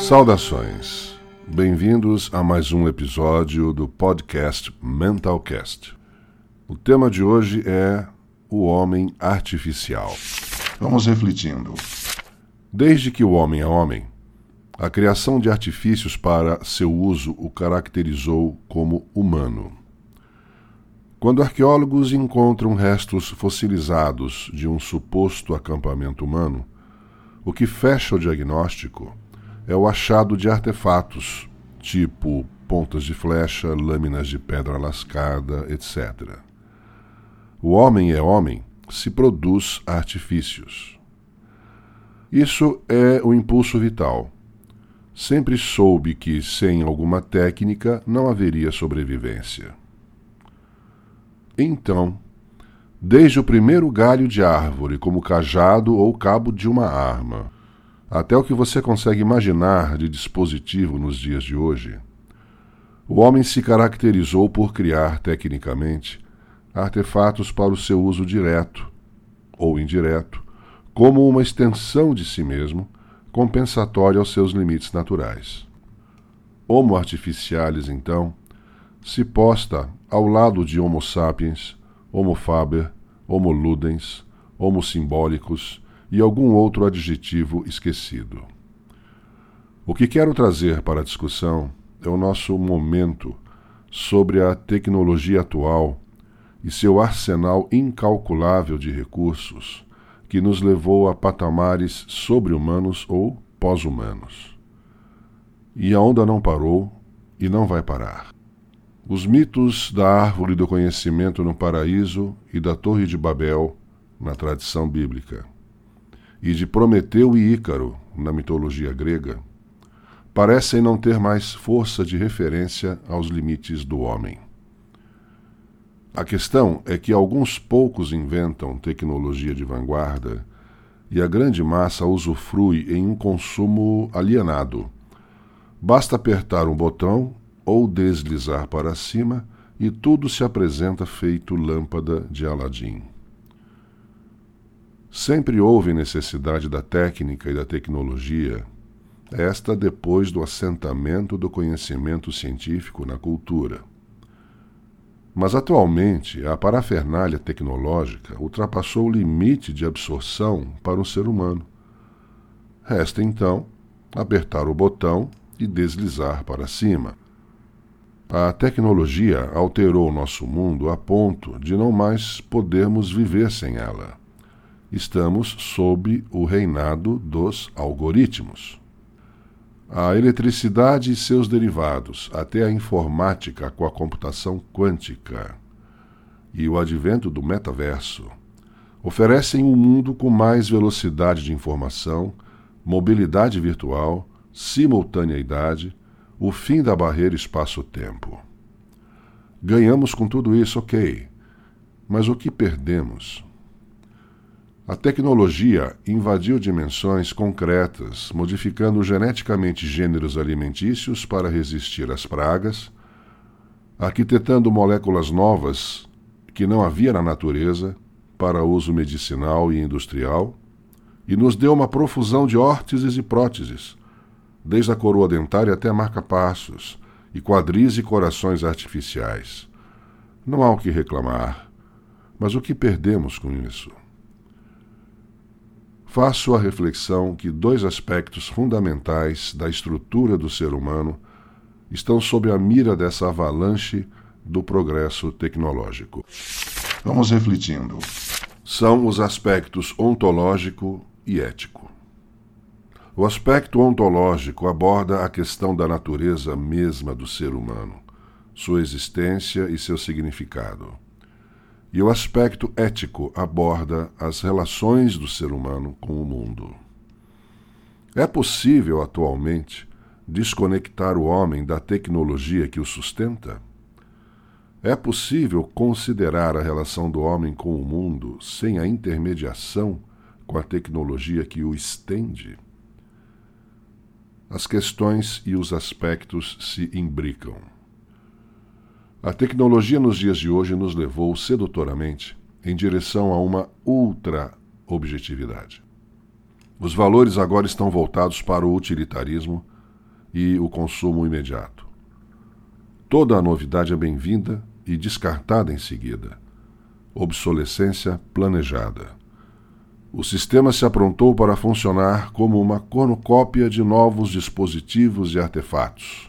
Saudações. Bem-vindos a mais um episódio do podcast Mentalcast. O tema de hoje é o homem artificial. Vamos refletindo. Desde que o homem é homem, a criação de artifícios para seu uso o caracterizou como humano. Quando arqueólogos encontram restos fossilizados de um suposto acampamento humano, o que fecha o diagnóstico é o achado de artefatos, tipo pontas de flecha, lâminas de pedra lascada, etc. O homem é homem se produz artifícios. Isso é o impulso vital. Sempre soube que, sem alguma técnica, não haveria sobrevivência. Então, desde o primeiro galho de árvore, como cajado ou cabo de uma arma, até o que você consegue imaginar de dispositivo nos dias de hoje, o homem se caracterizou por criar, tecnicamente, artefatos para o seu uso direto ou indireto, como uma extensão de si mesmo, compensatória aos seus limites naturais. Homo artificialis, então, se posta ao lado de Homo sapiens, Homo faber, Homo ludens, Homo simbólicos e algum outro adjetivo esquecido. O que quero trazer para a discussão é o nosso momento sobre a tecnologia atual e seu arsenal incalculável de recursos que nos levou a patamares sobre-humanos ou pós-humanos. E a onda não parou e não vai parar. Os mitos da árvore do conhecimento no paraíso e da Torre de Babel na tradição bíblica, e de Prometeu e Ícaro na mitologia grega, parecem não ter mais força de referência aos limites do homem. A questão é que alguns poucos inventam tecnologia de vanguarda e a grande massa usufrui em um consumo alienado. Basta apertar um botão ou deslizar para cima e tudo se apresenta feito lâmpada de Aladim. Sempre houve necessidade da técnica e da tecnologia, esta depois do assentamento do conhecimento científico na cultura. Mas atualmente a parafernália tecnológica ultrapassou o limite de absorção para o ser humano. Resta então apertar o botão e deslizar para cima. A tecnologia alterou nosso mundo a ponto de não mais podermos viver sem ela. Estamos sob o reinado dos algoritmos. A eletricidade e seus derivados, até a informática com a computação quântica e o advento do metaverso, oferecem um mundo com mais velocidade de informação, mobilidade virtual, simultaneidade, o fim da barreira espaço-tempo. Ganhamos com tudo isso, ok. Mas o que perdemos? A tecnologia invadiu dimensões concretas, modificando geneticamente gêneros alimentícios para resistir às pragas, arquitetando moléculas novas que não havia na natureza para uso medicinal e industrial, e nos deu uma profusão de órteses e próteses, desde a coroa dentária até marca-passos, e quadris e corações artificiais. Não há o que reclamar, mas o que perdemos com isso? Faço a reflexão que dois aspectos fundamentais da estrutura do ser humano estão sob a mira dessa avalanche do progresso tecnológico. Vamos refletindo. São os aspectos ontológico e ético. O aspecto ontológico aborda a questão da natureza mesma do ser humano, sua existência e seu significado. E o aspecto ético aborda as relações do ser humano com o mundo. É possível, atualmente, desconectar o homem da tecnologia que o sustenta? É possível considerar a relação do homem com o mundo sem a intermediação com a tecnologia que o estende? as questões e os aspectos se imbricam. A tecnologia nos dias de hoje nos levou sedutoramente em direção a uma ultra-objetividade. Os valores agora estão voltados para o utilitarismo, e o consumo imediato. Toda a novidade é bem-vinda e descartada em seguida. Obsolescência planejada. O sistema se aprontou para funcionar como uma cornucópia de novos dispositivos e artefatos.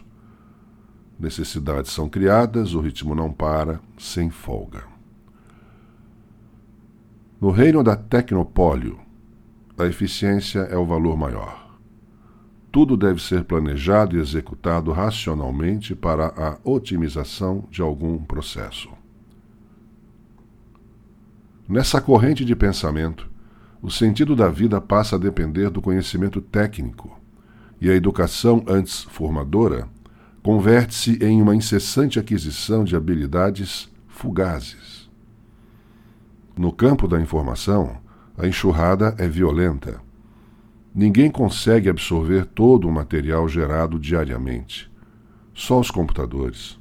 Necessidades são criadas, o ritmo não para, sem folga. No reino da tecnopólio, a eficiência é o valor maior. Tudo deve ser planejado e executado racionalmente para a otimização de algum processo. Nessa corrente de pensamento, o sentido da vida passa a depender do conhecimento técnico, e a educação antes formadora converte-se em uma incessante aquisição de habilidades fugazes. No campo da informação, a enxurrada é violenta. Ninguém consegue absorver todo o material gerado diariamente. Só os computadores.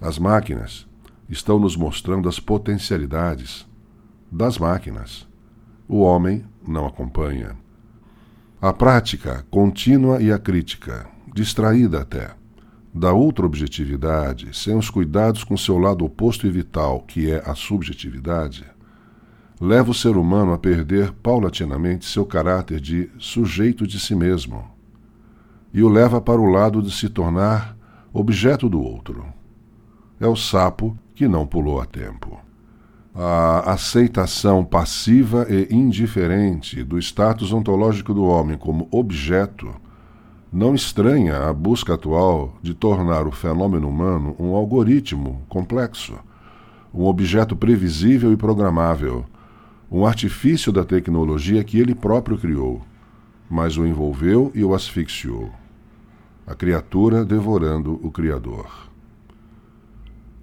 As máquinas estão nos mostrando as potencialidades das máquinas. O homem não acompanha. A prática contínua e a crítica, distraída até, da ultra-objetividade, sem os cuidados com seu lado oposto e vital, que é a subjetividade, leva o ser humano a perder paulatinamente seu caráter de sujeito de si mesmo e o leva para o lado de se tornar objeto do outro. É o sapo que não pulou a tempo a aceitação passiva e indiferente do status ontológico do homem como objeto não estranha a busca atual de tornar o fenômeno humano um algoritmo complexo, um objeto previsível e programável, um artifício da tecnologia que ele próprio criou, mas o envolveu e o asfixiou. A criatura devorando o Criador.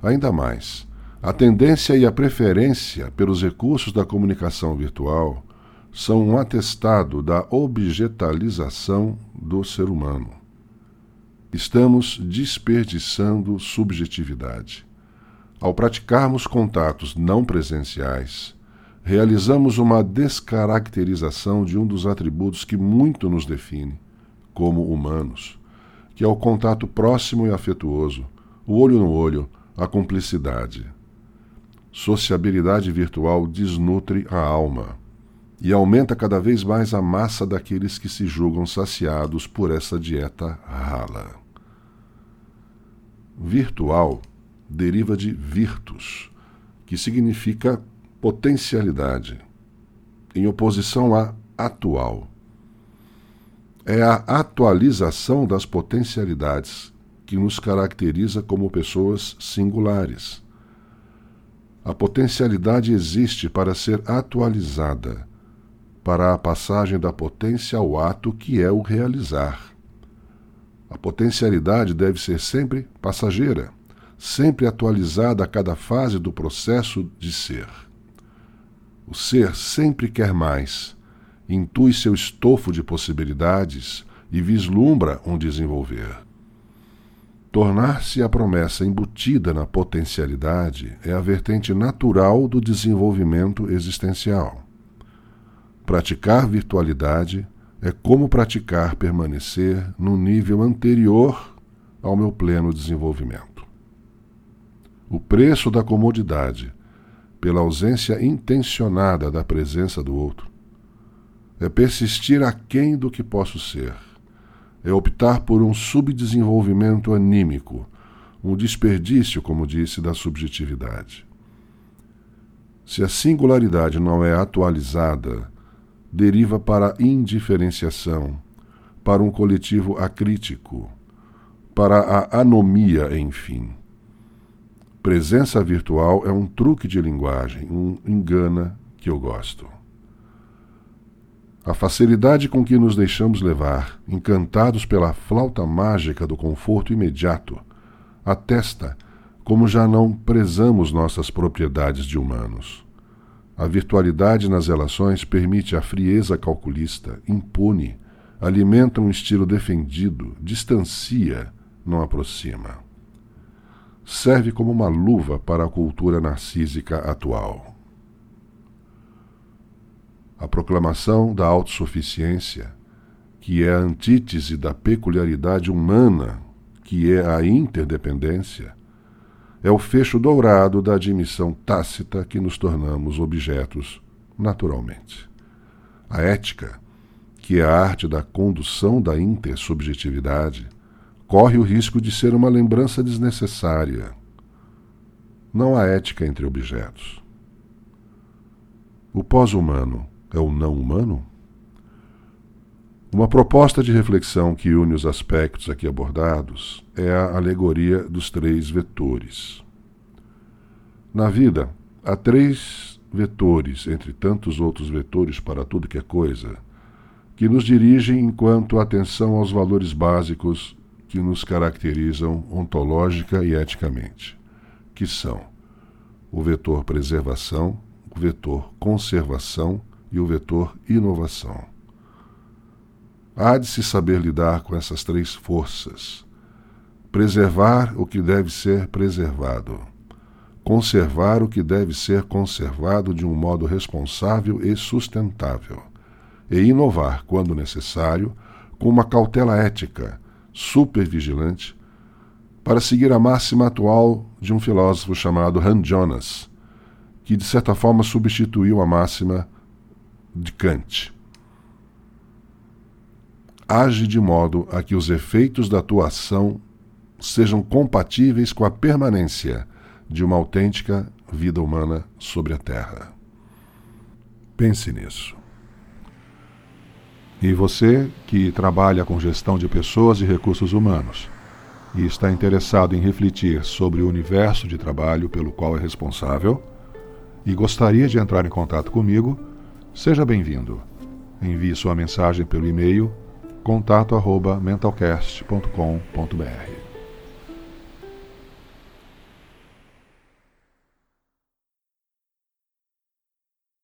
Ainda mais, a tendência e a preferência pelos recursos da comunicação virtual são um atestado da objetalização do ser humano. Estamos desperdiçando subjetividade. Ao praticarmos contatos não presenciais, realizamos uma descaracterização de um dos atributos que muito nos define como humanos, que é o contato próximo e afetuoso, o olho no olho, a cumplicidade sociabilidade virtual desnutre a alma e aumenta cada vez mais a massa daqueles que se julgam saciados por essa dieta rala. Virtual deriva de virtus, que significa potencialidade, em oposição a atual. É a atualização das potencialidades que nos caracteriza como pessoas singulares a potencialidade existe para ser atualizada, para a passagem da potência ao ato que é o realizar. A potencialidade deve ser sempre passageira, sempre atualizada a cada fase do processo de ser. O ser sempre quer mais, intui seu estofo de possibilidades e vislumbra um desenvolver. Tornar-se a promessa embutida na potencialidade é a vertente natural do desenvolvimento existencial. Praticar virtualidade é como praticar permanecer no nível anterior ao meu pleno desenvolvimento. O preço da comodidade, pela ausência intencionada da presença do outro, é persistir aquém do que posso ser é optar por um subdesenvolvimento anímico, um desperdício, como disse, da subjetividade. Se a singularidade não é atualizada, deriva para a indiferenciação, para um coletivo acrítico, para a anomia, enfim. Presença virtual é um truque de linguagem, um engana que eu gosto. A facilidade com que nos deixamos levar, encantados pela flauta mágica do conforto imediato, atesta como já não prezamos nossas propriedades de humanos. A virtualidade nas relações permite a frieza calculista, impune, alimenta um estilo defendido, distancia, não aproxima. Serve como uma luva para a cultura narcísica atual a proclamação da autossuficiência, que é a antítese da peculiaridade humana, que é a interdependência, é o fecho dourado da admissão tácita que nos tornamos objetos naturalmente. A ética, que é a arte da condução da intersubjetividade, corre o risco de ser uma lembrança desnecessária. Não há ética entre objetos. O pós-humano é o não humano? Uma proposta de reflexão que une os aspectos aqui abordados é a alegoria dos três vetores. Na vida, há três vetores, entre tantos outros vetores para tudo que é coisa, que nos dirigem enquanto atenção aos valores básicos que nos caracterizam ontológica e eticamente, que são o vetor preservação, o vetor conservação e o vetor inovação. Há de se saber lidar com essas três forças. Preservar o que deve ser preservado. Conservar o que deve ser conservado de um modo responsável e sustentável. E inovar, quando necessário, com uma cautela ética supervigilante, para seguir a máxima atual de um filósofo chamado Han Jonas, que de certa forma substituiu a máxima de Kant. Age de modo a que os efeitos da tua ação sejam compatíveis com a permanência de uma autêntica vida humana sobre a Terra. Pense nisso. E você que trabalha com gestão de pessoas e recursos humanos e está interessado em refletir sobre o universo de trabalho pelo qual é responsável e gostaria de entrar em contato comigo, seja bem-vindo. Envie sua mensagem pelo e-mail contato@mentalcast.com.br.